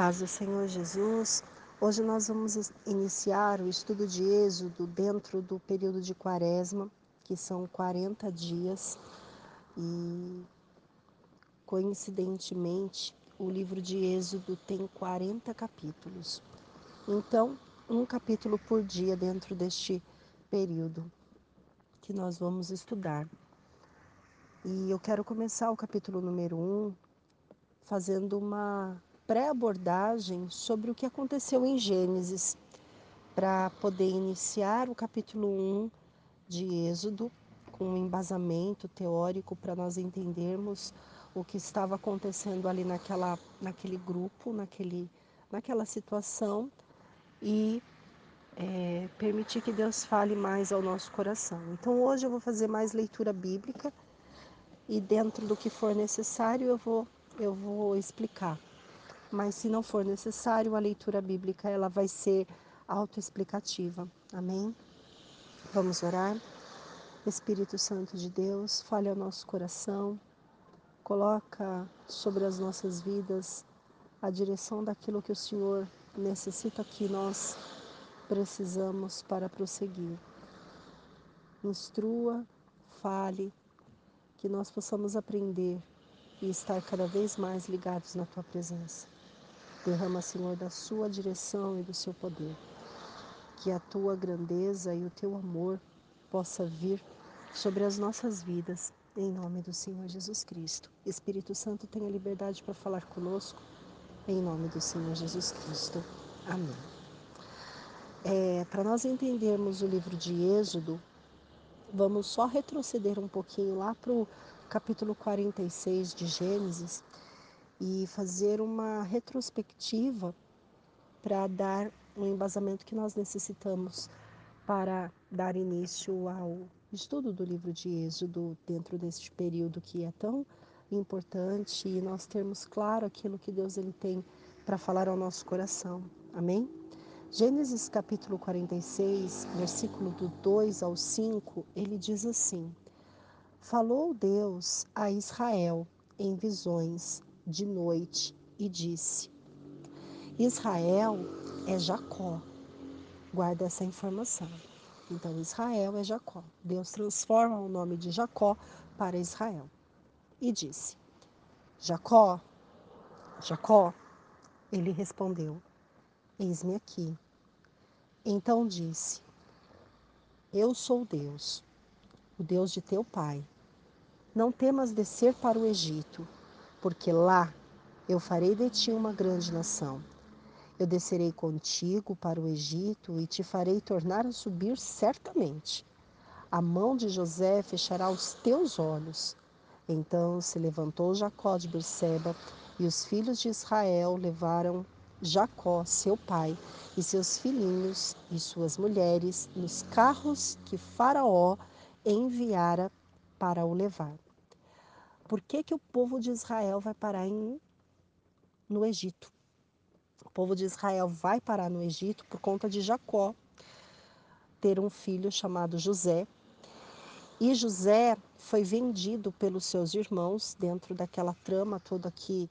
Paz do Senhor Jesus. Hoje nós vamos iniciar o estudo de Êxodo dentro do período de Quaresma, que são 40 dias, e coincidentemente o livro de Êxodo tem 40 capítulos. Então, um capítulo por dia dentro deste período que nós vamos estudar. E eu quero começar o capítulo número 1 fazendo uma pré-abordagem sobre o que aconteceu em Gênesis, para poder iniciar o capítulo 1 de Êxodo com um embasamento teórico para nós entendermos o que estava acontecendo ali naquela, naquele grupo, naquele, naquela situação e é, permitir que Deus fale mais ao nosso coração. Então hoje eu vou fazer mais leitura bíblica e dentro do que for necessário eu vou, eu vou explicar mas se não for necessário, a leitura bíblica ela vai ser autoexplicativa. Amém? Vamos orar? Espírito Santo de Deus, fale ao nosso coração, coloca sobre as nossas vidas a direção daquilo que o Senhor necessita que nós precisamos para prosseguir. Instrua, fale, que nós possamos aprender e estar cada vez mais ligados na tua presença. Derrama, Senhor, da sua direção e do seu poder. Que a tua grandeza e o teu amor possa vir sobre as nossas vidas, em nome do Senhor Jesus Cristo. Espírito Santo, tenha liberdade para falar conosco, em nome do Senhor Jesus Cristo. Amém. É, para nós entendermos o livro de Êxodo, vamos só retroceder um pouquinho lá para o capítulo 46 de Gênesis, e fazer uma retrospectiva para dar um embasamento que nós necessitamos para dar início ao estudo do livro de Êxodo dentro deste período que é tão importante e nós termos claro aquilo que Deus ele tem para falar ao nosso coração. Amém? Gênesis capítulo 46, versículo do 2 ao 5, ele diz assim: Falou Deus a Israel em visões de noite e disse: Israel é Jacó. Guarda essa informação. Então, Israel é Jacó. Deus transforma o nome de Jacó para Israel. E disse: Jacó, Jacó. Ele respondeu: Eis-me aqui. Então disse: Eu sou Deus, o Deus de teu pai. Não temas descer para o Egito porque lá eu farei de ti uma grande nação. Eu descerei contigo para o Egito e te farei tornar a subir certamente. A mão de José fechará os teus olhos. Então se levantou Jacó de Berseba e os filhos de Israel levaram Jacó, seu pai, e seus filhinhos e suas mulheres nos carros que Faraó enviara para o levar. Por que, que o povo de Israel vai parar em, no Egito? O povo de Israel vai parar no Egito por conta de Jacó ter um filho chamado José. E José foi vendido pelos seus irmãos dentro daquela trama toda que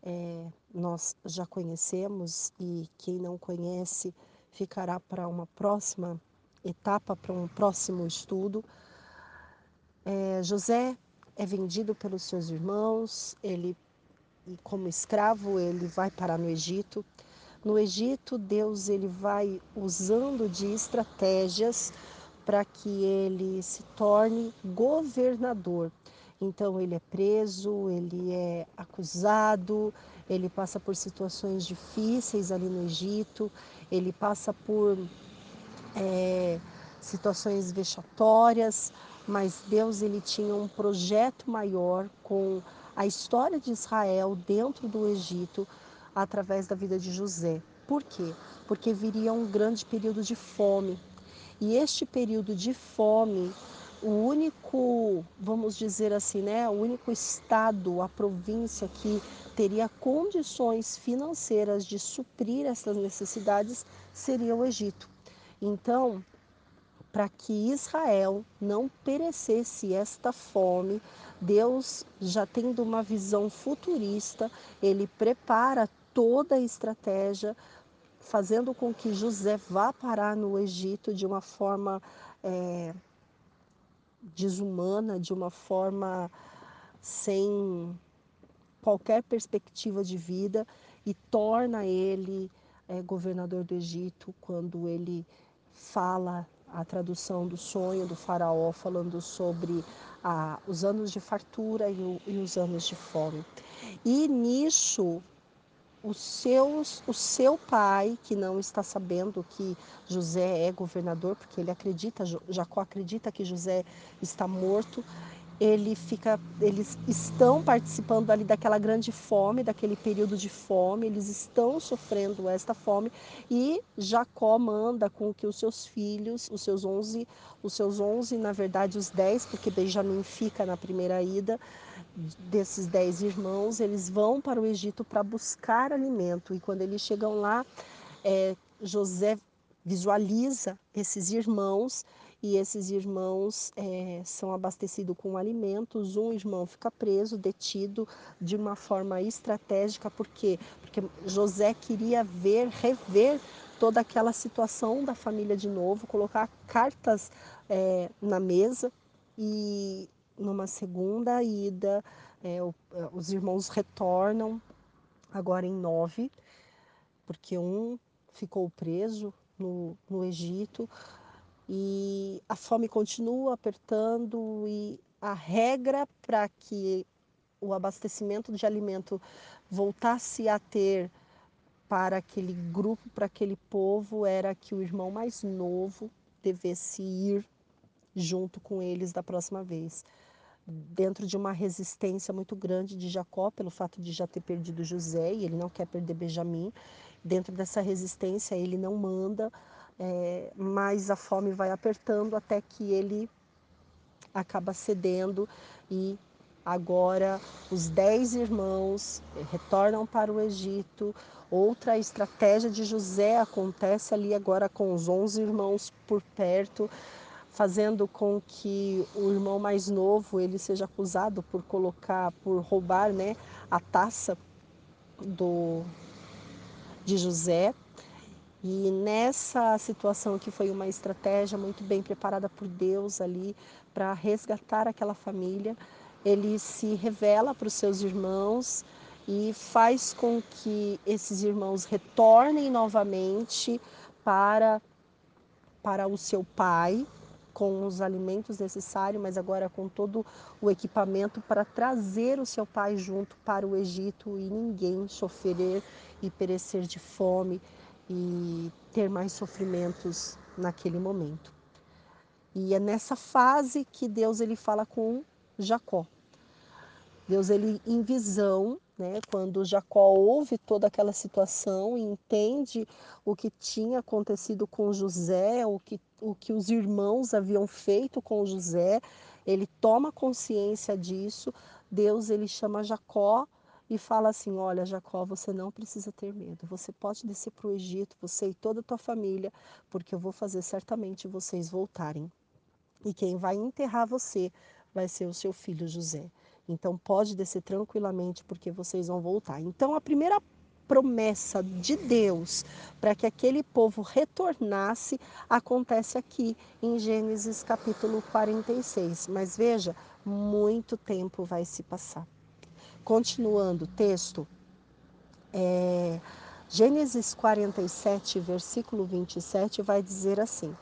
é, nós já conhecemos e quem não conhece ficará para uma próxima etapa, para um próximo estudo. É, José é vendido pelos seus irmãos, ele como escravo, ele vai parar no Egito. No Egito, Deus ele vai usando de estratégias para que ele se torne governador. Então ele é preso, ele é acusado, ele passa por situações difíceis ali no Egito, ele passa por é, situações vexatórias, mas Deus ele tinha um projeto maior com a história de Israel dentro do Egito através da vida de José. Por quê? Porque viria um grande período de fome. E este período de fome, o único, vamos dizer assim, né, o único estado, a província que teria condições financeiras de suprir essas necessidades seria o Egito. Então, para que Israel não perecesse esta fome, Deus, já tendo uma visão futurista, ele prepara toda a estratégia, fazendo com que José vá parar no Egito de uma forma é, desumana, de uma forma sem qualquer perspectiva de vida e torna ele é, governador do Egito quando ele fala a tradução do sonho do faraó falando sobre ah, os anos de fartura e, o, e, os anos de fome. E nisso, o, seus, o seu pai, que não está sabendo que José é governador, porque ele acredita, Jacó acredita que José está morto, ele fica, eles estão participando ali daquela grande fome, daquele período de fome, eles estão sofrendo esta fome e Jacó manda com que os seus filhos, os seus 11, os seus 11, na verdade os 10, porque Benjamim fica na primeira ida, desses dez irmãos, eles vão para o Egito para buscar alimento e quando eles chegam lá, é, José visualiza esses irmãos e esses irmãos é, são abastecidos com alimentos. Um irmão fica preso, detido de uma forma estratégica, por quê? Porque José queria ver, rever toda aquela situação da família de novo, colocar cartas é, na mesa e numa segunda ida é, o, os irmãos retornam agora em nove, porque um ficou preso no, no Egito, e a fome continua apertando e a regra para que o abastecimento de alimento voltasse a ter para aquele grupo, para aquele povo, era que o irmão mais novo devesse ir junto com eles da próxima vez. Dentro de uma resistência muito grande de Jacó, pelo fato de já ter perdido José e ele não quer perder Benjamim, dentro dessa resistência ele não manda é, mas a fome vai apertando até que ele acaba cedendo e agora os dez irmãos retornam para o Egito. Outra estratégia de José acontece ali agora com os onze irmãos por perto, fazendo com que o irmão mais novo ele seja acusado por colocar, por roubar, né, a taça do de José. E nessa situação que foi uma estratégia muito bem preparada por Deus ali para resgatar aquela família, ele se revela para os seus irmãos e faz com que esses irmãos retornem novamente para para o seu pai com os alimentos necessários, mas agora com todo o equipamento para trazer o seu pai junto para o Egito e ninguém sofrer e perecer de fome e ter mais sofrimentos naquele momento. E é nessa fase que Deus ele fala com Jacó. Deus ele em visão, né, quando Jacó ouve toda aquela situação e entende o que tinha acontecido com José, o que, o que os irmãos haviam feito com José, ele toma consciência disso. Deus ele chama Jacó e fala assim: Olha, Jacó, você não precisa ter medo. Você pode descer para o Egito, você e toda a tua família, porque eu vou fazer certamente vocês voltarem. E quem vai enterrar você vai ser o seu filho José. Então pode descer tranquilamente, porque vocês vão voltar. Então a primeira promessa de Deus para que aquele povo retornasse acontece aqui em Gênesis capítulo 46. Mas veja, muito tempo vai se passar. Continuando o texto, é, Gênesis 47, versículo 27, vai dizer assim: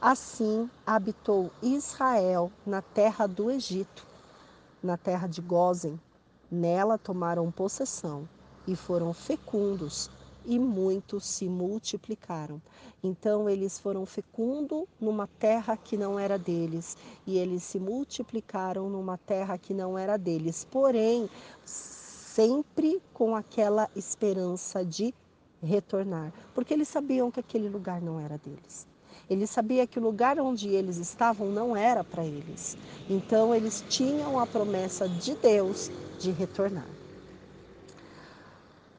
Assim habitou Israel na terra do Egito, na terra de Gozen. Nela tomaram possessão e foram fecundos, e muitos se multiplicaram. Então eles foram fecundos numa terra que não era deles, e eles se multiplicaram numa terra que não era deles. Porém, sempre com aquela esperança de retornar, porque eles sabiam que aquele lugar não era deles. Eles sabiam que o lugar onde eles estavam não era para eles. Então eles tinham a promessa de Deus de retornar.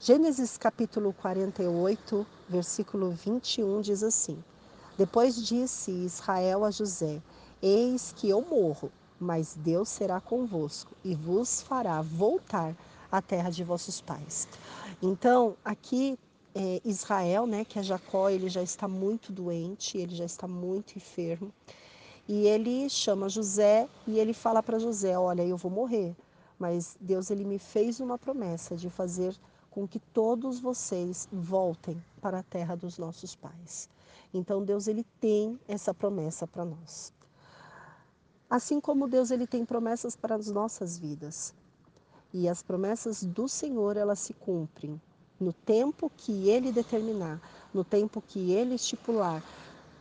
Gênesis capítulo 48, versículo 21 diz assim: Depois disse Israel a José: Eis que eu morro, mas Deus será convosco e vos fará voltar a terra de vossos pais. Então, aqui é, Israel, né, que é Jacó, ele já está muito doente, ele já está muito enfermo. E ele chama José e ele fala para José: Olha, eu vou morrer, mas Deus ele me fez uma promessa de fazer com que todos vocês voltem para a terra dos nossos pais. Então Deus ele tem essa promessa para nós. Assim como Deus ele tem promessas para as nossas vidas. E as promessas do Senhor elas se cumprem no tempo que ele determinar, no tempo que ele estipular.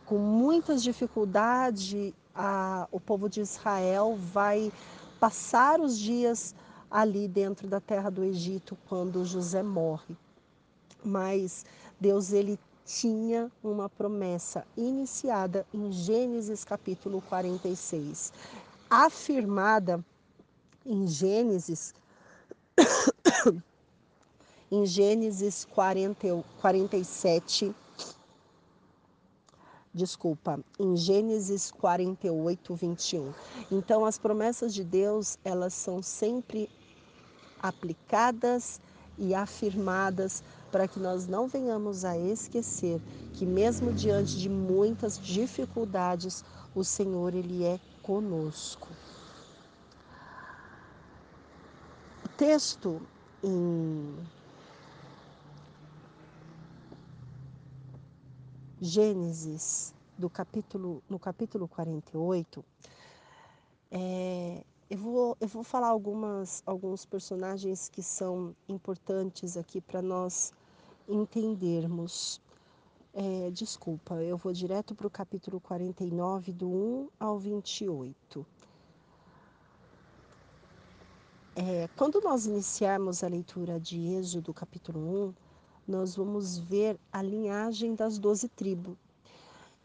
Com muitas dificuldades, a, o povo de Israel vai passar os dias ali dentro da terra do Egito quando José morre. Mas Deus ele tinha uma promessa iniciada em Gênesis capítulo 46, afirmada em Gênesis em Gênesis 40, 47 desculpa, em Gênesis 48, 21. Então, as promessas de Deus, elas são sempre aplicadas e afirmadas para que nós não venhamos a esquecer que mesmo diante de muitas dificuldades, o Senhor ele é conosco. O texto em Gênesis, do capítulo, no capítulo 48, é, eu, vou, eu vou falar algumas, alguns personagens que são importantes aqui para nós entendermos. É, desculpa, eu vou direto para o capítulo 49, do 1 ao 28. É, quando nós iniciarmos a leitura de Êxodo, capítulo 1, nós vamos ver a linhagem das doze tribos.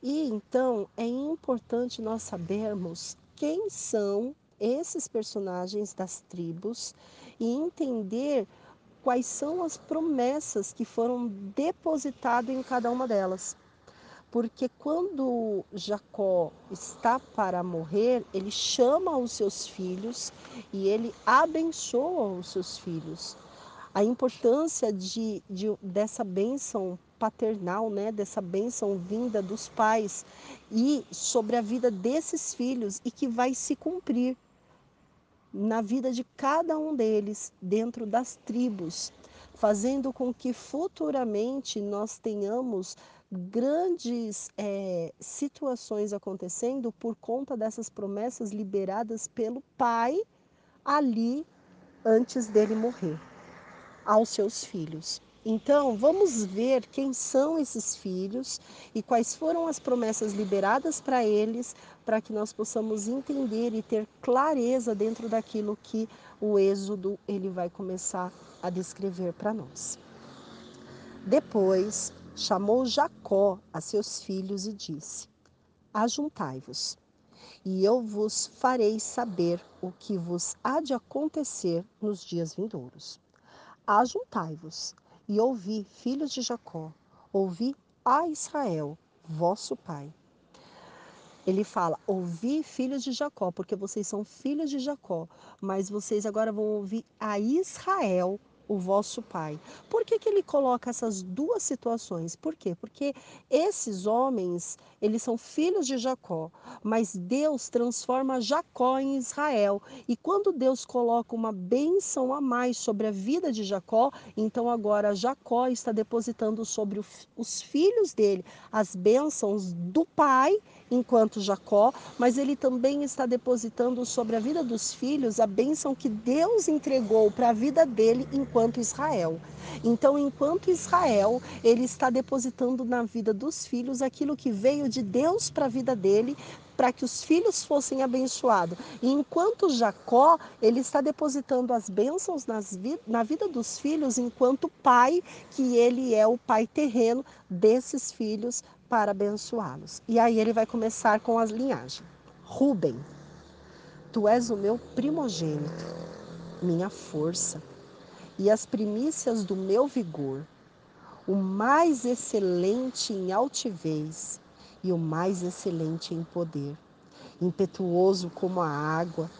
E então é importante nós sabermos quem são esses personagens das tribos e entender quais são as promessas que foram depositadas em cada uma delas. Porque quando Jacó está para morrer, ele chama os seus filhos e ele abençoa os seus filhos a importância de, de, dessa bênção paternal, né, dessa bênção vinda dos pais e sobre a vida desses filhos e que vai se cumprir na vida de cada um deles dentro das tribos, fazendo com que futuramente nós tenhamos grandes é, situações acontecendo por conta dessas promessas liberadas pelo pai ali antes dele morrer aos seus filhos. Então, vamos ver quem são esses filhos e quais foram as promessas liberadas para eles, para que nós possamos entender e ter clareza dentro daquilo que o Êxodo ele vai começar a descrever para nós. Depois, chamou Jacó a seus filhos e disse: Ajuntai-vos, e eu vos farei saber o que vos há de acontecer nos dias vindouros. Ajuntai-vos e ouvi, filhos de Jacó, ouvi a Israel, vosso pai. Ele fala: ouvi, filhos de Jacó, porque vocês são filhos de Jacó, mas vocês agora vão ouvir a Israel, o vosso pai. Por que, que ele coloca essas duas situações? Por quê? Porque esses homens, eles são filhos de Jacó, mas Deus transforma Jacó em Israel. E quando Deus coloca uma bênção a mais sobre a vida de Jacó, então agora Jacó está depositando sobre os filhos dele as bênçãos do pai enquanto Jacó, mas ele também está depositando sobre a vida dos filhos a bênção que Deus entregou para a vida dele enquanto Israel. Então, enquanto Israel, ele está depositando na vida dos filhos aquilo que veio de Deus para a vida dele, para que os filhos fossem abençoados. Enquanto Jacó, ele está depositando as bênçãos vi na vida dos filhos, enquanto pai, que ele é o pai terreno desses filhos para abençoá-los. E aí ele vai começar com as linhagens. Ruben, tu és o meu primogênito, minha força e as primícias do meu vigor, o mais excelente em altivez e o mais excelente em poder, impetuoso como a água,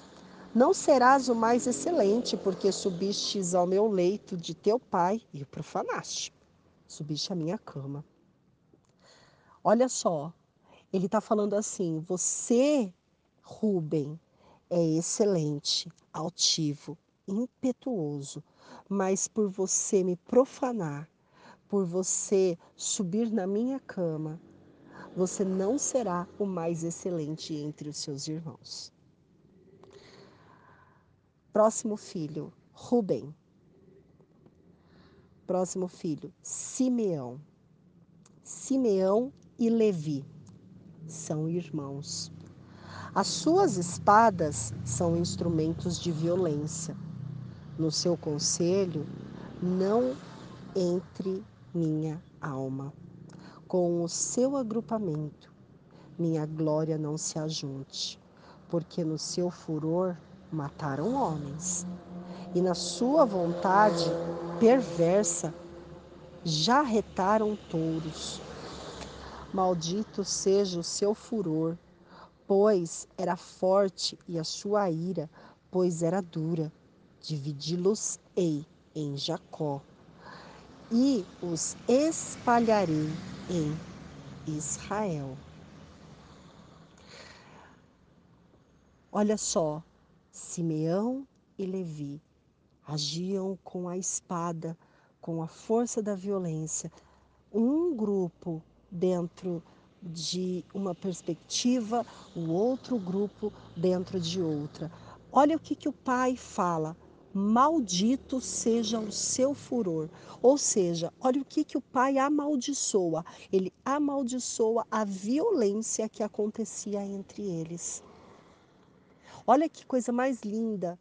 Não serás o mais excelente, porque subistes ao meu leito de teu pai e o profanaste. Subiste à minha cama. Olha só, ele está falando assim: você, Rubem, é excelente, altivo, impetuoso, mas por você me profanar, por você subir na minha cama, você não será o mais excelente entre os seus irmãos. Próximo filho, Rubem. Próximo filho, Simeão. Simeão e Levi são irmãos. As suas espadas são instrumentos de violência. No seu conselho, não entre minha alma. Com o seu agrupamento, minha glória não se ajunte, porque no seu furor mataram homens, e na sua vontade perversa já retaram touros. Maldito seja o seu furor, pois era forte, e a sua ira, pois era dura. Dividi-los-ei em Jacó, e os espalharei em Israel. Olha só, Simeão e Levi agiam com a espada, com a força da violência. Um grupo dentro de uma perspectiva, o outro grupo dentro de outra. Olha o que, que o pai fala. Maldito seja o seu furor. Ou seja, olha o que, que o pai amaldiçoa. Ele amaldiçoa a violência que acontecia entre eles. Olha que coisa mais linda.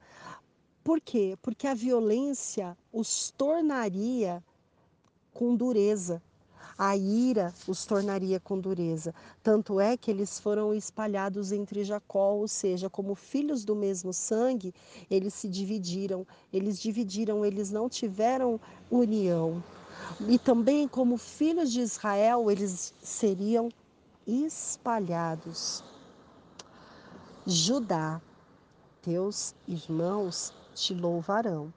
Por quê? Porque a violência os tornaria com dureza. A ira os tornaria com dureza. Tanto é que eles foram espalhados entre Jacó, ou seja, como filhos do mesmo sangue, eles se dividiram. Eles dividiram, eles não tiveram união. E também, como filhos de Israel, eles seriam espalhados. Judá, teus irmãos te louvarão.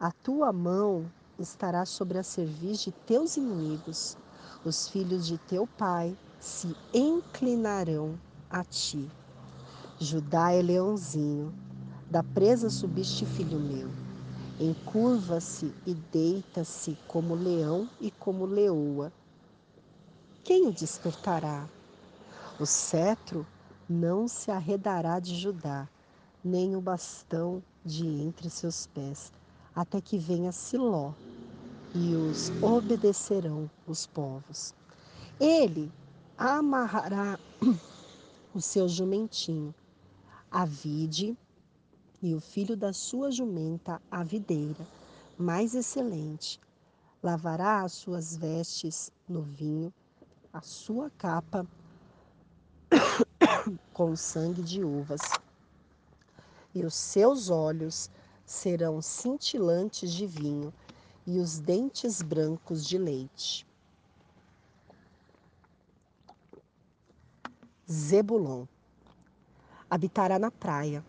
A tua mão estará sobre a cerviz de teus inimigos. Os filhos de teu pai se inclinarão a ti. Judá é leãozinho, da presa subiste filho meu. Encurva-se e deita-se como leão e como leoa. Quem o despertará? O cetro não se arredará de Judá, nem o bastão de entre seus pés, até que venha Siló, e os obedecerão os povos. Ele amarrará o seu jumentinho, a vide, e o filho da sua jumenta, a videira, mais excelente. Lavará as suas vestes no vinho, a sua capa com sangue de uvas. E os seus olhos serão cintilantes de vinho, e os dentes brancos de leite. Zebulon habitará na praia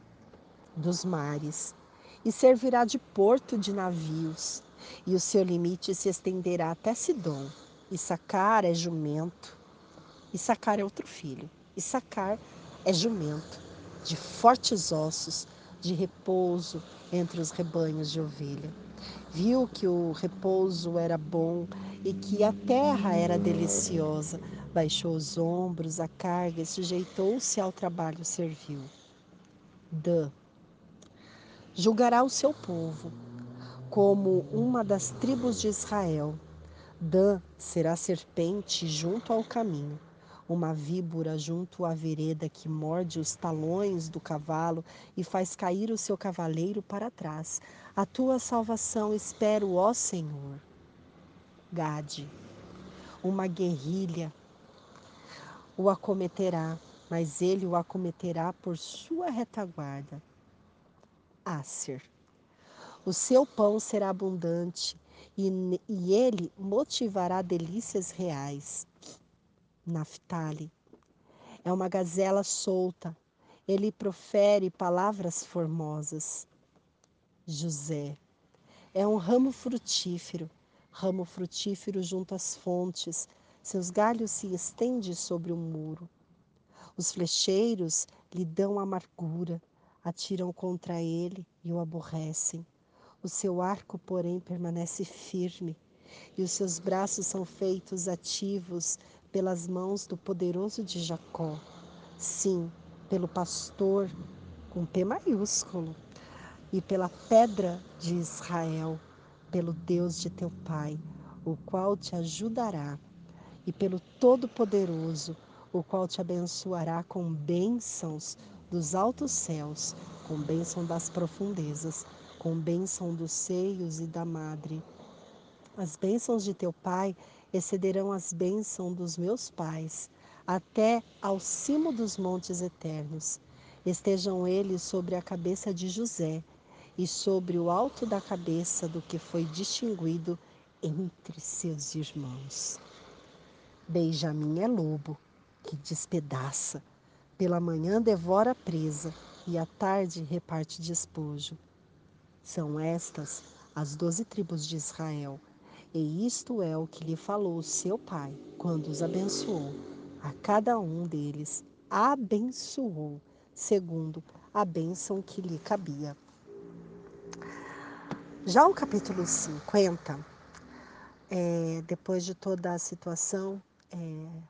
dos mares e servirá de porto de navios, e o seu limite se estenderá até Sidom. Issacar é jumento, Issacar é outro filho. Issacar é jumento, de fortes ossos, de repouso entre os rebanhos de ovelha. Viu que o repouso era bom e que a terra era deliciosa. Baixou os ombros, a carga e sujeitou-se ao trabalho servil. Dan. Julgará o seu povo como uma das tribos de Israel. Dan será serpente junto ao caminho uma víbora junto à vereda que morde os talões do cavalo e faz cair o seu cavaleiro para trás. A tua salvação espero, ó Senhor. Gade, uma guerrilha o acometerá, mas ele o acometerá por sua retaguarda. Acer, o seu pão será abundante e, e ele motivará delícias reais. Naftali. É uma gazela solta ele profere palavras formosas. José é um ramo frutífero, ramo frutífero junto às fontes, seus galhos se estendem sobre o muro. Os flecheiros lhe dão amargura, atiram contra ele e o aborrecem. O seu arco, porém, permanece firme, e os seus braços são feitos ativos pelas mãos do poderoso de Jacó. Sim, pelo pastor com P maiúsculo, e pela pedra de Israel, pelo Deus de teu pai, o qual te ajudará, e pelo Todo-Poderoso, o qual te abençoará com bênçãos dos altos céus, com bênção das profundezas, com bênção dos seios e da madre. As bênçãos de teu pai excederão as bênçãos dos meus pais, até ao cimo dos montes eternos. Estejam eles sobre a cabeça de José e sobre o alto da cabeça do que foi distinguido entre seus irmãos. Benjamim é lobo que despedaça, pela manhã devora a presa e à tarde reparte despojo. São estas as doze tribos de Israel, e isto é o que lhe falou seu pai quando os abençoou a cada um deles abençoou, segundo a bênção que lhe cabia. Já o capítulo 50, é, depois de toda a situação, é,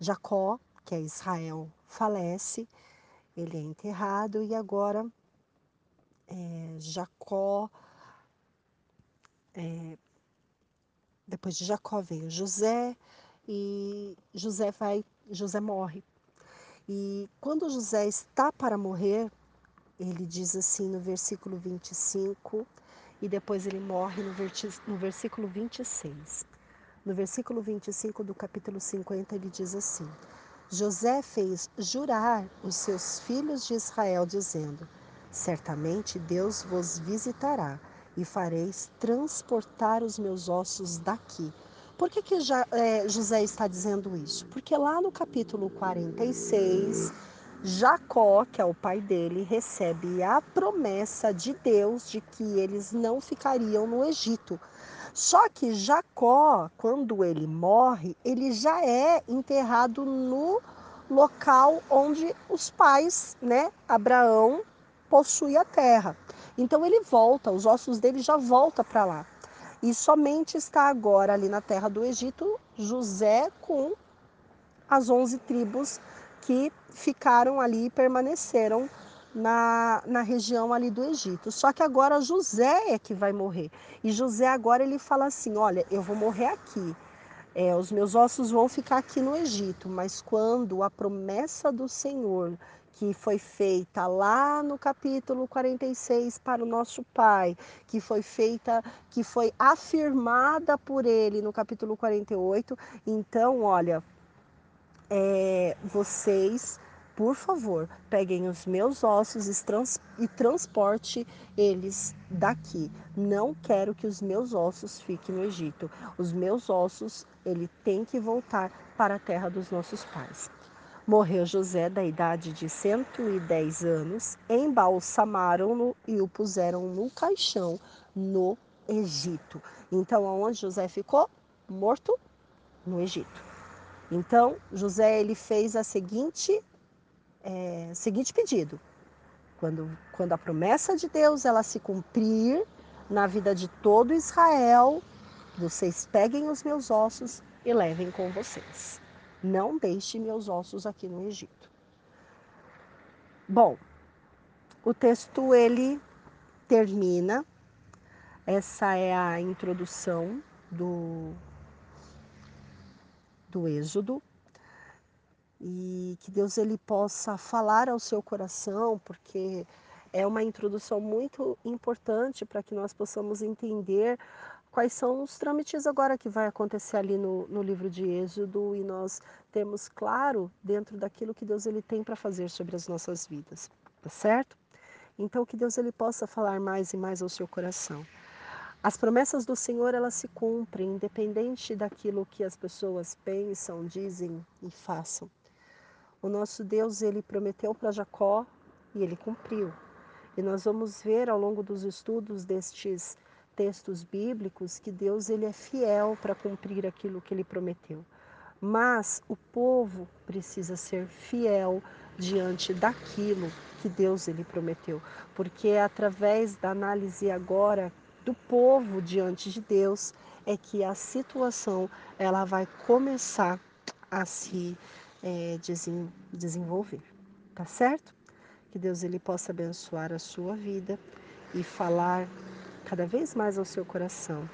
Jacó, que é Israel, falece, ele é enterrado e agora é, Jacó, é, depois de Jacó veio José, e José vai, José morre. E quando José está para morrer, ele diz assim no versículo 25, e depois ele morre no, versículo 26. No versículo 25 do capítulo 50, ele diz assim: José fez jurar os seus filhos de Israel, dizendo: Certamente Deus vos visitará e fareis transportar os meus ossos daqui por que, que é, José está dizendo isso? Porque lá no capítulo 46, Jacó, que é o pai dele, recebe a promessa de Deus de que eles não ficariam no Egito. Só que Jacó, quando ele morre, ele já é enterrado no local onde os pais, né, Abraão, possui a terra. Então ele volta, os ossos dele já voltam para lá. E somente está agora ali na terra do Egito José com as onze tribos que ficaram ali e permaneceram na, na região ali do Egito. Só que agora José é que vai morrer. E José agora ele fala assim: olha, eu vou morrer aqui. É, os meus ossos vão ficar aqui no Egito, mas quando a promessa do Senhor que foi feita lá no capítulo 46 para o nosso Pai, que foi feita, que foi afirmada por ele no capítulo 48. Então, olha, é, vocês, por favor, peguem os meus ossos e, trans, e transporte eles daqui. Não quero que os meus ossos fiquem no Egito. Os meus ossos, ele tem que voltar para a terra dos nossos pais. Morreu José da idade de 110 anos, embalsamaram-no e o puseram no caixão no Egito. Então, aonde José ficou? Morto no Egito. Então, José ele fez a seguinte, é, seguinte pedido. Quando, quando a promessa de Deus ela se cumprir na vida de todo Israel, vocês peguem os meus ossos e levem com vocês. Não deixe meus ossos aqui no Egito. Bom, o texto ele termina. Essa é a introdução do, do Êxodo. E que Deus ele possa falar ao seu coração, porque é uma introdução muito importante para que nós possamos entender quais são os trâmites agora que vai acontecer ali no, no livro de Êxodo e nós temos claro dentro daquilo que Deus ele tem para fazer sobre as nossas vidas, tá certo? Então que Deus ele possa falar mais e mais ao seu coração. As promessas do Senhor elas se cumprem independente daquilo que as pessoas pensam, dizem e façam. O nosso Deus, ele prometeu para Jacó e ele cumpriu. E nós vamos ver ao longo dos estudos destes textos bíblicos que Deus ele é fiel para cumprir aquilo que ele prometeu. Mas o povo precisa ser fiel diante daquilo que Deus ele prometeu, porque é através da análise agora do povo diante de Deus é que a situação ela vai começar a se é, desenvolver, tá certo? Que Deus ele possa abençoar a sua vida e falar cada vez mais ao seu coração.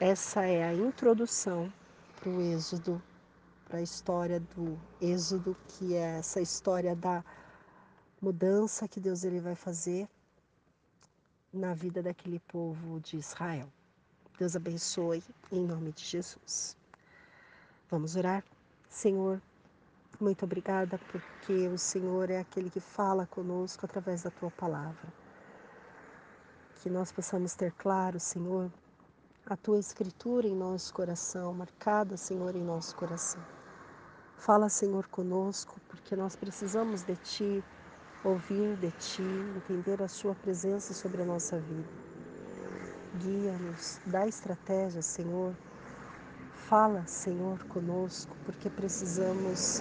Essa é a introdução para o Êxodo, para a história do Êxodo, que é essa história da mudança que Deus ele vai fazer na vida daquele povo de Israel. Deus abençoe em nome de Jesus. Vamos orar? Senhor, muito obrigada porque o Senhor é aquele que fala conosco através da tua palavra. Que nós possamos ter claro, Senhor, a tua escritura em nosso coração, marcada, Senhor, em nosso coração. Fala, Senhor, conosco, porque nós precisamos de ti, ouvir de ti, entender a sua presença sobre a nossa vida. Guia-nos, dá estratégia, Senhor, Fala, Senhor, conosco, porque precisamos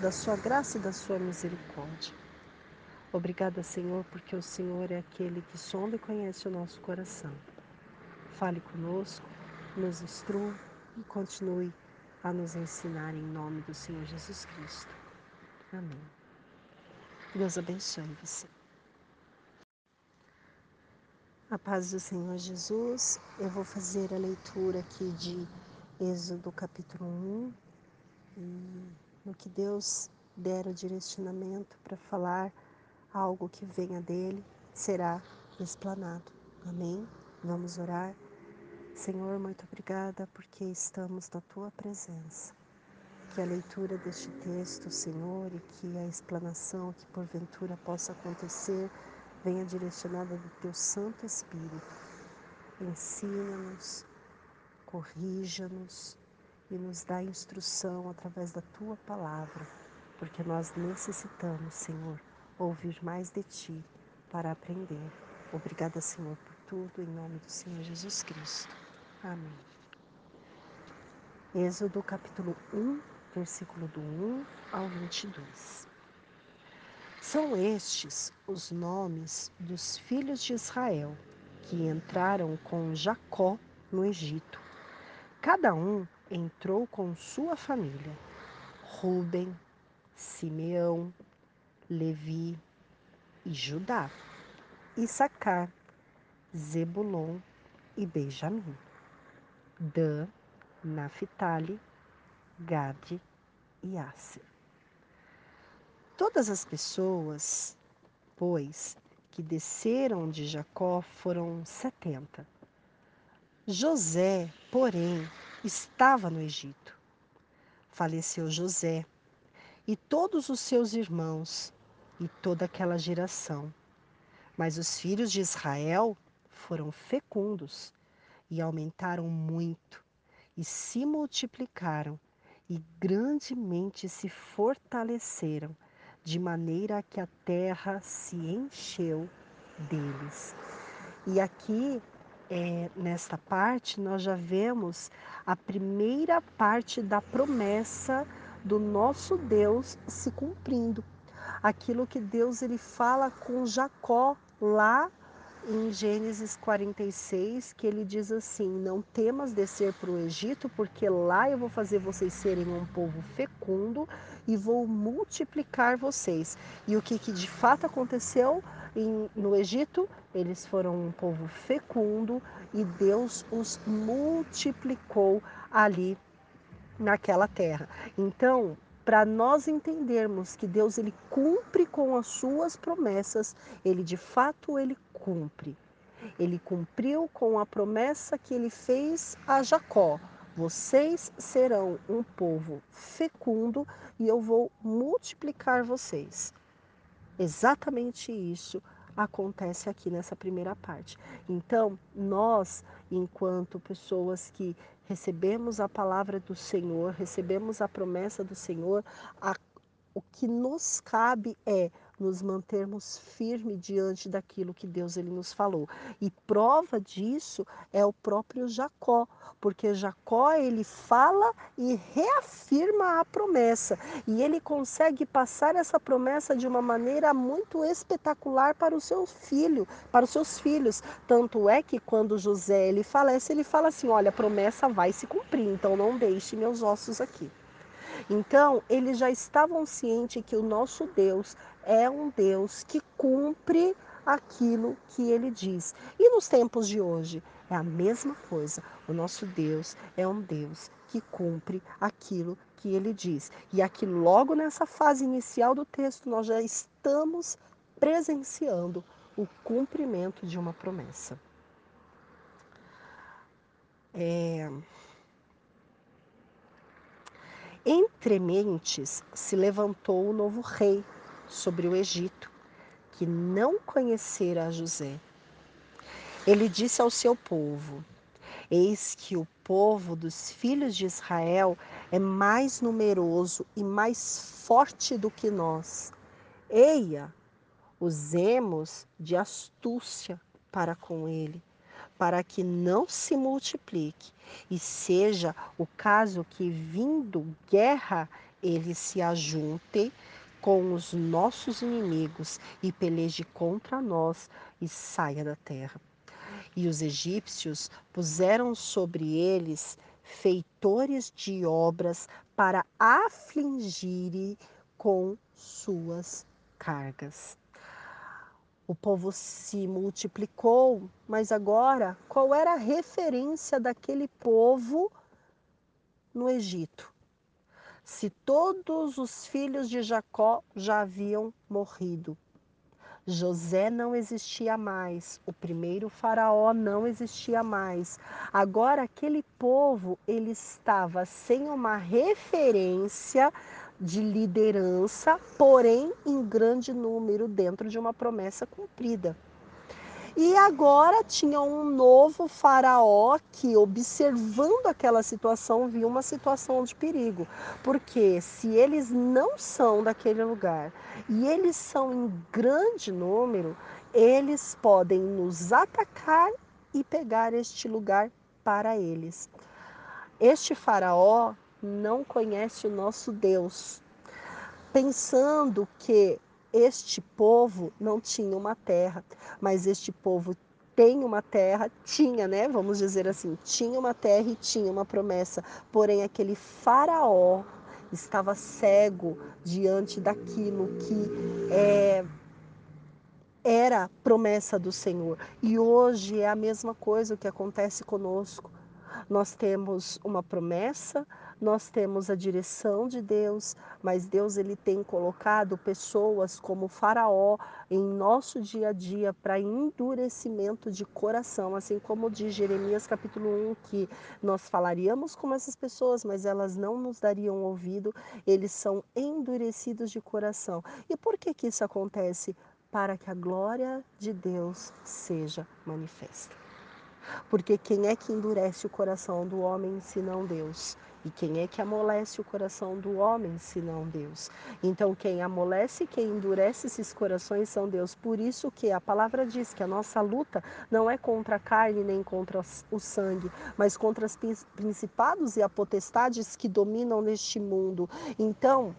da Sua graça e da Sua misericórdia. Obrigada, Senhor, porque o Senhor é aquele que sonda e conhece o nosso coração. Fale conosco, nos instrua e continue a nos ensinar em nome do Senhor Jesus Cristo. Amém. Deus abençoe você. A paz do Senhor Jesus, eu vou fazer a leitura aqui de Êxodo capítulo 1, e no que Deus der o direcionamento para falar algo que venha dele, será explanado. Amém? Vamos orar. Senhor, muito obrigada porque estamos na tua presença. Que a leitura deste texto, Senhor, e que a explanação que porventura possa acontecer venha direcionada do teu Santo Espírito. Ensina-nos corrija-nos e nos dá instrução através da tua palavra, porque nós necessitamos, Senhor, ouvir mais de ti para aprender. Obrigada, Senhor, por tudo, em nome do Senhor Jesus Cristo. Amém. Êxodo capítulo 1, versículo do 1 ao 22. São estes os nomes dos filhos de Israel que entraram com Jacó no Egito. Cada um entrou com sua família: Ruben, Simeão, Levi e Judá, Issacar, Zebulon e Benjamim, Dan, Naphtali, Gade e Asser. Todas as pessoas, pois, que desceram de Jacó foram setenta José, porém, estava no Egito. Faleceu José e todos os seus irmãos e toda aquela geração. Mas os filhos de Israel foram fecundos e aumentaram muito e se multiplicaram e grandemente se fortaleceram, de maneira que a terra se encheu deles. E aqui é, nesta parte, nós já vemos a primeira parte da promessa do nosso Deus se cumprindo. Aquilo que Deus ele fala com Jacó lá em Gênesis 46, que ele diz assim: Não temas descer para o Egito, porque lá eu vou fazer vocês serem um povo fecundo e vou multiplicar vocês. E o que, que de fato aconteceu em, no Egito? Eles foram um povo fecundo e Deus os multiplicou ali naquela terra. Então, para nós entendermos que Deus ele cumpre com as suas promessas, ele de fato ele cumpre. Ele cumpriu com a promessa que ele fez a Jacó. Vocês serão um povo fecundo e eu vou multiplicar vocês. Exatamente isso acontece aqui nessa primeira parte. Então, nós, enquanto pessoas que recebemos a palavra do Senhor, recebemos a promessa do Senhor, a o que nos cabe é nos mantermos firmes diante daquilo que Deus ele nos falou. E prova disso é o próprio Jacó, porque Jacó ele fala e reafirma a promessa, e ele consegue passar essa promessa de uma maneira muito espetacular para o seu filho, para os seus filhos. Tanto é que quando José ele falece, ele fala assim: "Olha, a promessa vai se cumprir, então não deixe meus ossos aqui". Então, eles já estavam cientes que o nosso Deus é um Deus que cumpre aquilo que ele diz. E nos tempos de hoje, é a mesma coisa. O nosso Deus é um Deus que cumpre aquilo que ele diz. E aqui, logo nessa fase inicial do texto, nós já estamos presenciando o cumprimento de uma promessa. É... Entre mentes se levantou o novo rei sobre o Egito, que não conhecera a José. Ele disse ao seu povo: Eis que o povo dos filhos de Israel é mais numeroso e mais forte do que nós. Eia, usemos de astúcia para com ele para que não se multiplique e seja o caso que, vindo guerra, ele se ajunte com os nossos inimigos e peleje contra nós e saia da terra. E os egípcios puseram sobre eles feitores de obras para afligirem com suas cargas o povo se multiplicou, mas agora qual era a referência daquele povo no Egito? Se todos os filhos de Jacó já haviam morrido, José não existia mais, o primeiro faraó não existia mais. Agora aquele povo, ele estava sem uma referência de liderança, porém em grande número dentro de uma promessa cumprida. E agora tinha um novo faraó que, observando aquela situação, viu uma situação de perigo. Porque se eles não são daquele lugar e eles são em grande número, eles podem nos atacar e pegar este lugar para eles. Este faraó não conhece o nosso Deus, pensando que este povo não tinha uma terra, mas este povo tem uma terra, tinha, né? Vamos dizer assim, tinha uma terra e tinha uma promessa. Porém, aquele faraó estava cego diante daquilo que é, era promessa do Senhor. E hoje é a mesma coisa que acontece conosco. Nós temos uma promessa, nós temos a direção de Deus, mas Deus ele tem colocado pessoas como Faraó em nosso dia a dia para endurecimento de coração, assim como diz Jeremias capítulo 1 que nós falaríamos com essas pessoas, mas elas não nos dariam ouvido, eles são endurecidos de coração. E por que que isso acontece? Para que a glória de Deus seja manifesta. Porque quem é que endurece o coração do homem senão Deus? E quem é que amolece o coração do homem, senão Deus? Então, quem amolece, quem endurece esses corações são Deus. Por isso que a palavra diz que a nossa luta não é contra a carne nem contra o sangue, mas contra os principados e a potestades que dominam neste mundo. Então,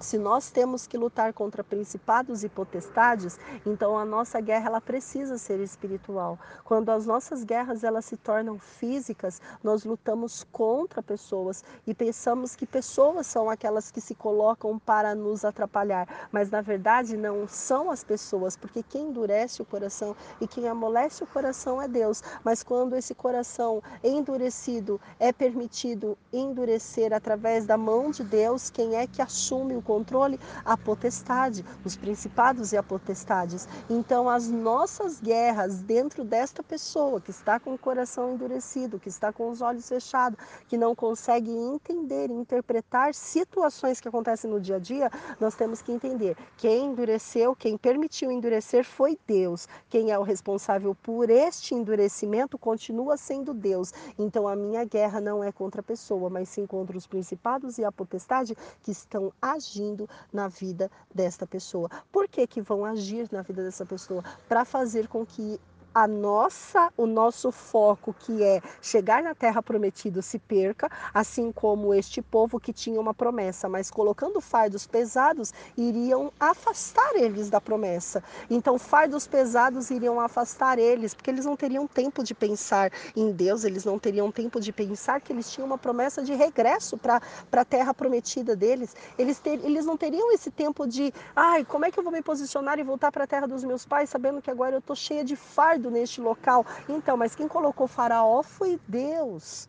se nós temos que lutar contra principados e potestades, então a nossa guerra ela precisa ser espiritual. Quando as nossas guerras elas se tornam físicas, nós lutamos contra pessoas e pensamos que pessoas são aquelas que se colocam para nos atrapalhar, mas na verdade não são as pessoas, porque quem endurece o coração e quem amolece o coração é Deus. Mas quando esse coração endurecido é permitido endurecer através da mão de Deus, quem é que assume o controle a potestade, os principados e a potestades. Então, as nossas guerras dentro desta pessoa que está com o coração endurecido, que está com os olhos fechados, que não consegue entender interpretar situações que acontecem no dia a dia, nós temos que entender quem endureceu, quem permitiu endurecer foi Deus. Quem é o responsável por este endurecimento continua sendo Deus. Então, a minha guerra não é contra a pessoa, mas sim contra os principados e a potestade que estão agindo agindo na vida desta pessoa. Por que, que vão agir na vida dessa pessoa? Para fazer com que a nossa, o nosso foco, que é chegar na terra prometida, se perca, assim como este povo que tinha uma promessa, mas colocando fardos pesados, iriam afastar eles da promessa. Então, fardos pesados iriam afastar eles, porque eles não teriam tempo de pensar em Deus, eles não teriam tempo de pensar que eles tinham uma promessa de regresso para a terra prometida deles. Eles, ter, eles não teriam esse tempo de, ai, como é que eu vou me posicionar e voltar para a terra dos meus pais, sabendo que agora eu estou cheia de fardo neste local. Então, mas quem colocou Faraó foi Deus.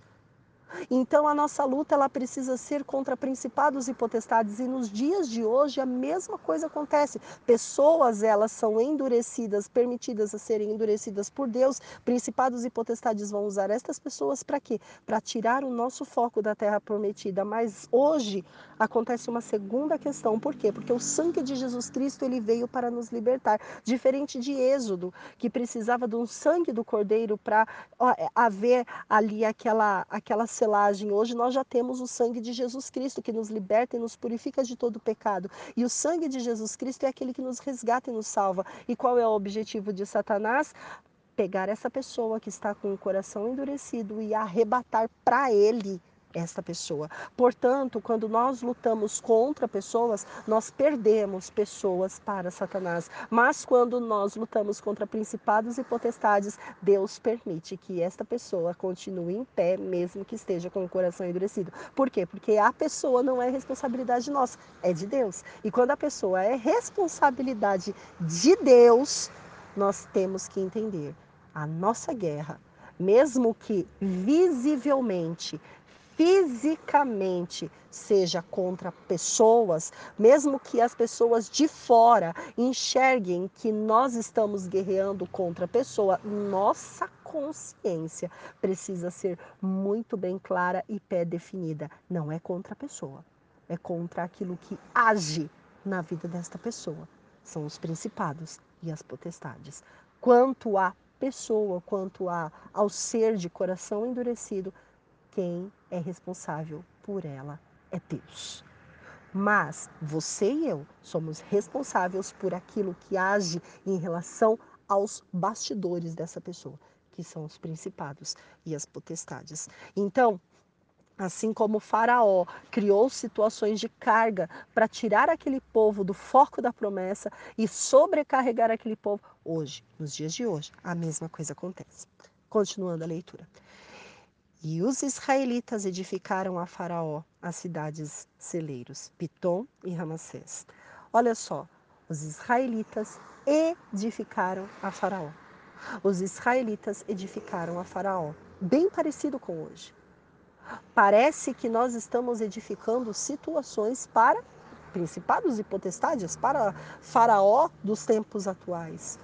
Então a nossa luta ela precisa ser contra principados e potestades e nos dias de hoje a mesma coisa acontece. Pessoas elas são endurecidas, permitidas a serem endurecidas por Deus. Principados e potestades vão usar estas pessoas para quê? Para tirar o nosso foco da terra prometida. Mas hoje acontece uma segunda questão. Por quê? Porque o sangue de Jesus Cristo ele veio para nos libertar, diferente de Êxodo, que precisava de um sangue do cordeiro para haver ali aquela aquela Hoje nós já temos o sangue de Jesus Cristo que nos liberta e nos purifica de todo pecado. E o sangue de Jesus Cristo é aquele que nos resgata e nos salva. E qual é o objetivo de Satanás? Pegar essa pessoa que está com o coração endurecido e arrebatar para ele esta pessoa. Portanto, quando nós lutamos contra pessoas, nós perdemos pessoas para Satanás. Mas quando nós lutamos contra principados e potestades, Deus permite que esta pessoa continue em pé, mesmo que esteja com o coração endurecido. Por quê? Porque a pessoa não é responsabilidade nossa, é de Deus. E quando a pessoa é responsabilidade de Deus, nós temos que entender a nossa guerra, mesmo que visivelmente fisicamente seja contra pessoas, mesmo que as pessoas de fora enxerguem que nós estamos guerreando contra a pessoa, nossa consciência precisa ser muito bem clara e pé definida. Não é contra a pessoa, é contra aquilo que age na vida desta pessoa. São os principados e as potestades. Quanto à pessoa, quanto a, ao ser de coração endurecido, quem é responsável por ela é Deus. Mas você e eu somos responsáveis por aquilo que age em relação aos bastidores dessa pessoa, que são os principados e as potestades. Então, Assim como Faraó criou situações de carga para tirar aquele povo do foco da promessa e sobrecarregar aquele povo, hoje, nos dias de hoje, a mesma coisa acontece. Continuando a leitura. E os israelitas edificaram a Faraó as cidades celeiros, Pitom e Ramassés. Olha só, os israelitas edificaram a Faraó. Os israelitas edificaram a Faraó, bem parecido com hoje. Parece que nós estamos edificando situações para principados e potestades, para Faraó dos tempos atuais.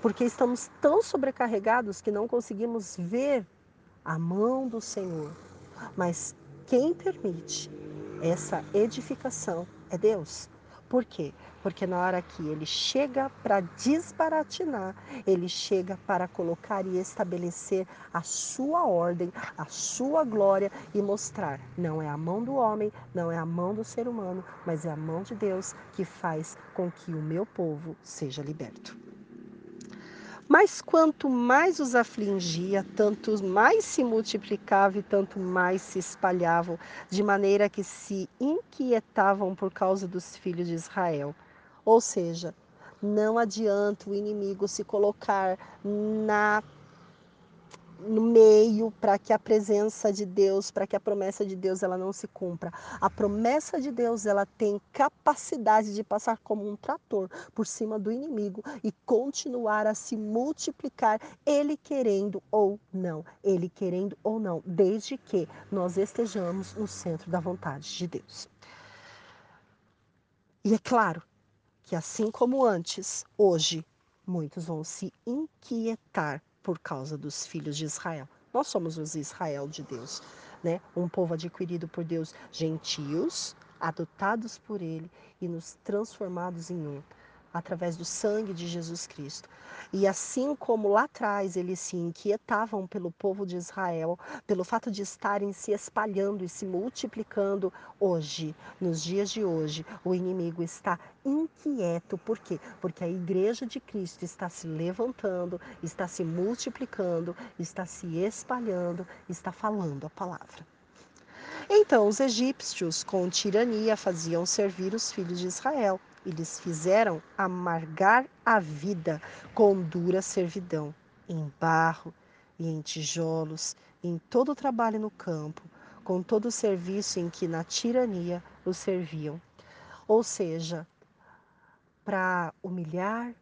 Porque estamos tão sobrecarregados que não conseguimos ver a mão do Senhor. Mas quem permite essa edificação é Deus. Por quê? Porque na hora que ele chega para desbaratinar, ele chega para colocar e estabelecer a sua ordem, a sua glória e mostrar: não é a mão do homem, não é a mão do ser humano, mas é a mão de Deus que faz com que o meu povo seja liberto. Mas quanto mais os afligia, tanto mais se multiplicava e tanto mais se espalhavam, de maneira que se inquietavam por causa dos filhos de Israel. Ou seja, não adianta o inimigo se colocar na no meio para que a presença de Deus, para que a promessa de Deus ela não se cumpra. A promessa de Deus ela tem capacidade de passar como um trator por cima do inimigo e continuar a se multiplicar, ele querendo ou não, ele querendo ou não, desde que nós estejamos no centro da vontade de Deus. E é claro que assim como antes, hoje muitos vão se inquietar por causa dos filhos de Israel. Nós somos os Israel de Deus, né? Um povo adquirido por Deus, gentios, adotados por Ele e nos transformados em um. Através do sangue de Jesus Cristo. E assim como lá atrás eles se inquietavam pelo povo de Israel, pelo fato de estarem se espalhando e se multiplicando, hoje, nos dias de hoje, o inimigo está inquieto. Por quê? Porque a igreja de Cristo está se levantando, está se multiplicando, está se espalhando, está falando a palavra. Então os egípcios, com tirania, faziam servir os filhos de Israel e lhes fizeram amargar a vida com dura servidão, em barro e em tijolos, em todo o trabalho no campo, com todo o serviço em que na tirania os serviam. Ou seja, para humilhar,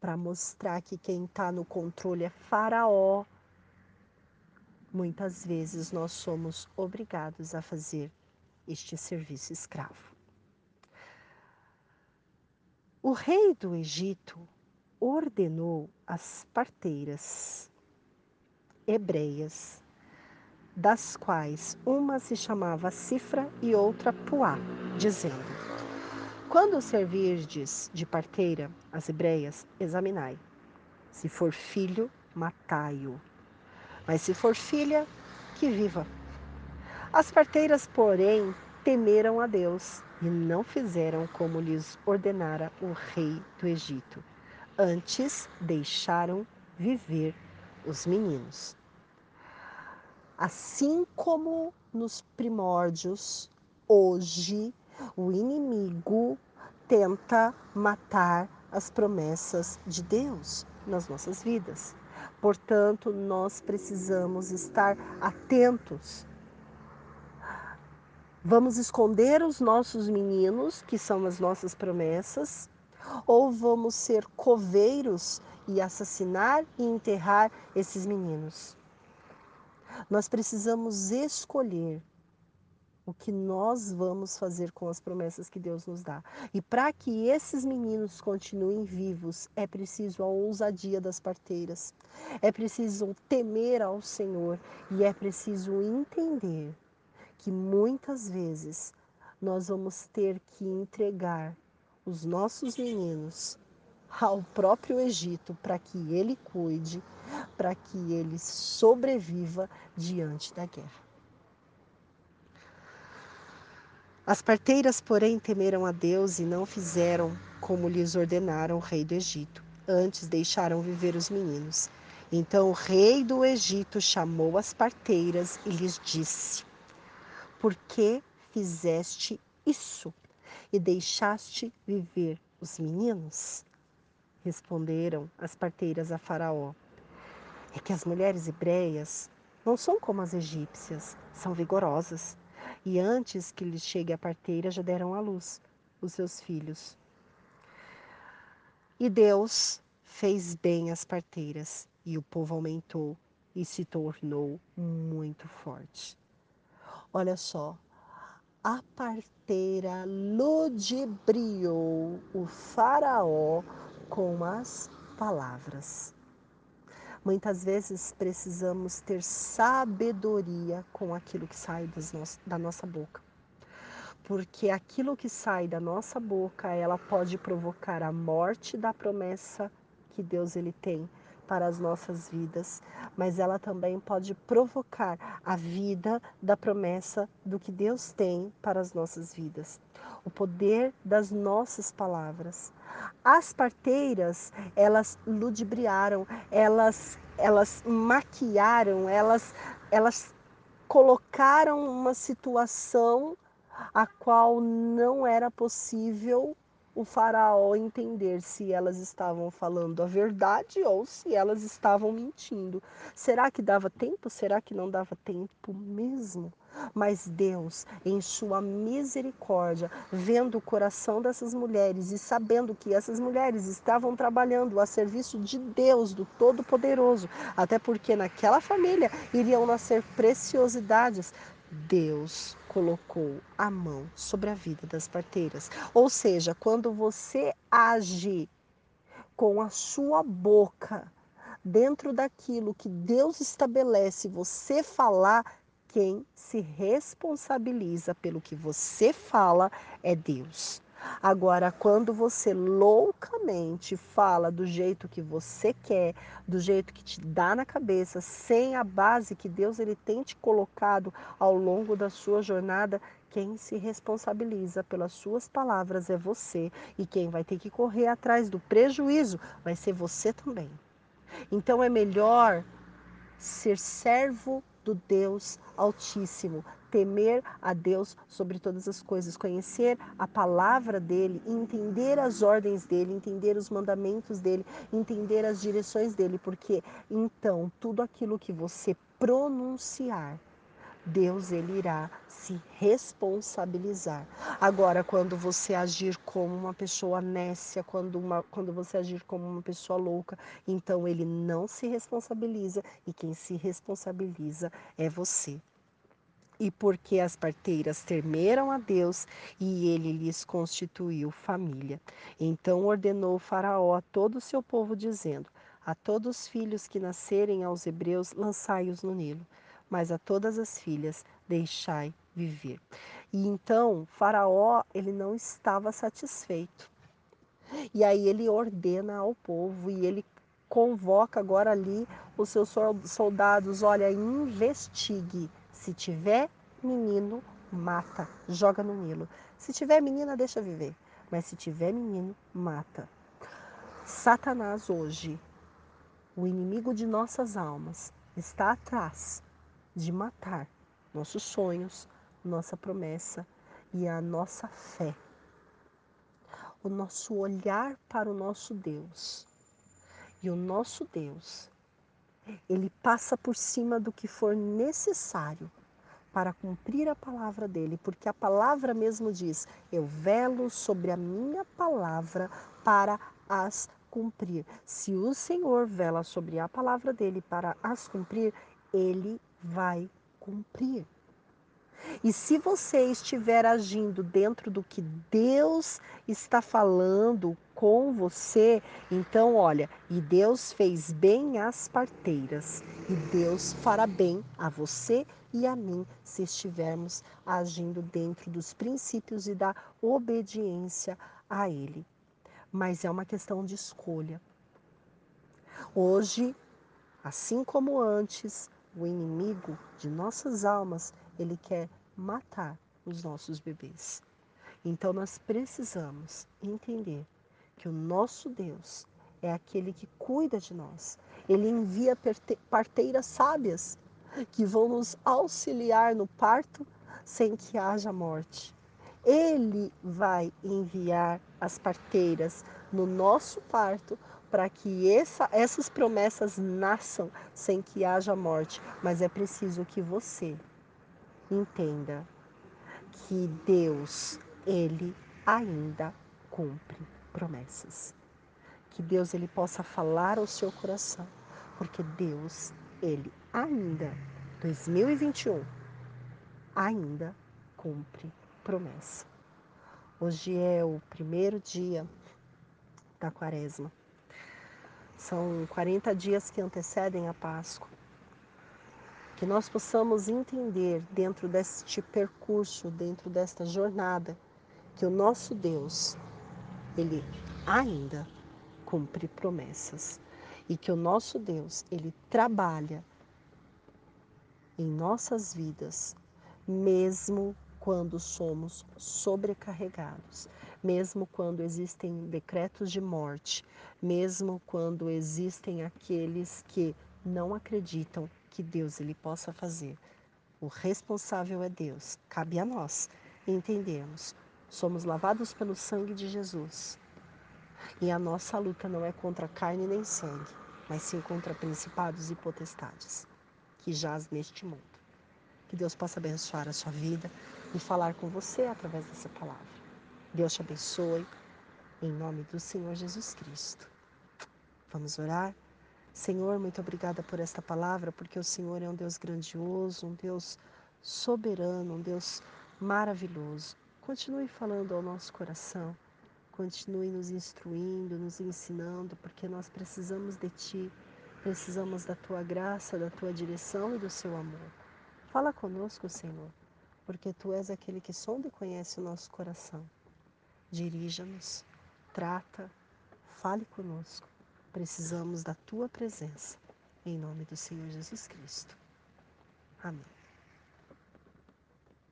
para mostrar que quem está no controle é Faraó, muitas vezes nós somos obrigados a fazer este serviço escravo. O rei do Egito ordenou as parteiras hebreias, das quais uma se chamava Cifra e outra Puá, dizendo: Quando servirdes de parteira as hebreias, examinai. Se for filho, matai-o. Mas se for filha, que viva. As parteiras, porém, temeram a Deus e não fizeram como lhes ordenara o rei do Egito. Antes deixaram viver os meninos. Assim como nos primórdios, hoje o inimigo tenta matar as promessas de Deus nas nossas vidas. Portanto, nós precisamos estar atentos Vamos esconder os nossos meninos, que são as nossas promessas, ou vamos ser coveiros e assassinar e enterrar esses meninos? Nós precisamos escolher o que nós vamos fazer com as promessas que Deus nos dá. E para que esses meninos continuem vivos, é preciso a ousadia das parteiras, é preciso temer ao Senhor e é preciso entender que muitas vezes nós vamos ter que entregar os nossos meninos ao próprio Egito para que ele cuide, para que ele sobreviva diante da guerra. As parteiras, porém, temeram a Deus e não fizeram como lhes ordenara o rei do Egito. Antes deixaram viver os meninos. Então o rei do Egito chamou as parteiras e lhes disse: por que fizeste isso e deixaste viver os meninos? Responderam as parteiras a Faraó. É que as mulheres hebreias não são como as egípcias, são vigorosas. E antes que lhes chegue a parteira, já deram à luz os seus filhos. E Deus fez bem as parteiras, e o povo aumentou e se tornou muito forte. Olha só, a parteira ludibriou o faraó com as palavras. Muitas vezes precisamos ter sabedoria com aquilo que sai no da nossa boca. Porque aquilo que sai da nossa boca, ela pode provocar a morte da promessa que Deus ele tem para as nossas vidas, mas ela também pode provocar a vida da promessa do que Deus tem para as nossas vidas. O poder das nossas palavras. As parteiras, elas ludibriaram, elas elas maquiaram, elas elas colocaram uma situação a qual não era possível o faraó entender se elas estavam falando a verdade ou se elas estavam mentindo. Será que dava tempo? Será que não dava tempo mesmo? Mas Deus, em sua misericórdia, vendo o coração dessas mulheres e sabendo que essas mulheres estavam trabalhando a serviço de Deus, do Todo-Poderoso, até porque naquela família iriam nascer preciosidades, Deus colocou a mão sobre a vida das parteiras. Ou seja, quando você age com a sua boca dentro daquilo que Deus estabelece, você falar, quem se responsabiliza pelo que você fala é Deus. Agora, quando você loucamente fala do jeito que você quer, do jeito que te dá na cabeça, sem a base que Deus ele tem te colocado ao longo da sua jornada, quem se responsabiliza pelas suas palavras é você. E quem vai ter que correr atrás do prejuízo vai ser você também. Então é melhor ser servo do Deus Altíssimo, temer a Deus sobre todas as coisas, conhecer a palavra dele, entender as ordens dele, entender os mandamentos dele, entender as direções dele, porque então tudo aquilo que você pronunciar, Deus ele irá se responsabilizar. Agora, quando você agir como uma pessoa nécia, quando, uma, quando você agir como uma pessoa louca, então ele não se responsabiliza e quem se responsabiliza é você e porque as parteiras temeram a Deus e ele lhes constituiu família. Então ordenou Faraó a todo o seu povo, dizendo: A todos os filhos que nascerem aos hebreus, lançai-os no Nilo, mas a todas as filhas deixai viver. E então Faraó ele não estava satisfeito. E aí ele ordena ao povo e ele convoca agora ali os seus soldados, olha, investigue se tiver menino, mata, joga no Nilo. Se tiver menina, deixa viver. Mas se tiver menino, mata. Satanás hoje, o inimigo de nossas almas, está atrás de matar nossos sonhos, nossa promessa e a nossa fé. O nosso olhar para o nosso Deus. E o nosso Deus, ele passa por cima do que for necessário para cumprir a palavra dele, porque a palavra mesmo diz: Eu velo sobre a minha palavra para as cumprir. Se o Senhor vela sobre a palavra dele para as cumprir, ele vai cumprir. E se você estiver agindo dentro do que Deus está falando com você, então olha, e Deus fez bem às parteiras, e Deus fará bem a você e a mim se estivermos agindo dentro dos princípios e da obediência a Ele. Mas é uma questão de escolha. Hoje, assim como antes, o inimigo de nossas almas, ele quer matar os nossos bebês. Então nós precisamos entender que o nosso Deus é aquele que cuida de nós. Ele envia parteiras sábias que vão nos auxiliar no parto sem que haja morte. Ele vai enviar as parteiras no nosso parto para que essa, essas promessas nasçam sem que haja morte. Mas é preciso que você entenda que Deus, Ele ainda cumpre promessas. Que Deus ele possa falar ao seu coração, porque Deus, Ele ainda, 2021, ainda cumpre promessa. Hoje é o primeiro dia da quaresma. São 40 dias que antecedem a Páscoa. Que nós possamos entender dentro deste percurso, dentro desta jornada, que o nosso Deus, ele ainda cumpre promessas e que o nosso Deus, ele trabalha em nossas vidas, mesmo quando somos sobrecarregados, mesmo quando existem decretos de morte, mesmo quando existem aqueles que não acreditam que Deus ele possa fazer. O responsável é Deus, cabe a nós entendermos. Somos lavados pelo sangue de Jesus. E a nossa luta não é contra carne nem sangue, mas sim contra principados e potestades que jaz neste mundo. Que Deus possa abençoar a sua vida e falar com você através dessa palavra. Deus te abençoe, em nome do Senhor Jesus Cristo. Vamos orar? Senhor, muito obrigada por esta palavra, porque o Senhor é um Deus grandioso, um Deus soberano, um Deus maravilhoso. Continue falando ao nosso coração Continue nos instruindo, nos ensinando, porque nós precisamos de Ti, precisamos da Tua graça, da Tua direção e do Seu amor. Fala conosco, Senhor, porque Tu és aquele que sonda e conhece o nosso coração. dirija-nos, trata, fale conosco. Precisamos da tua presença. Em nome do Senhor Jesus Cristo. Amém.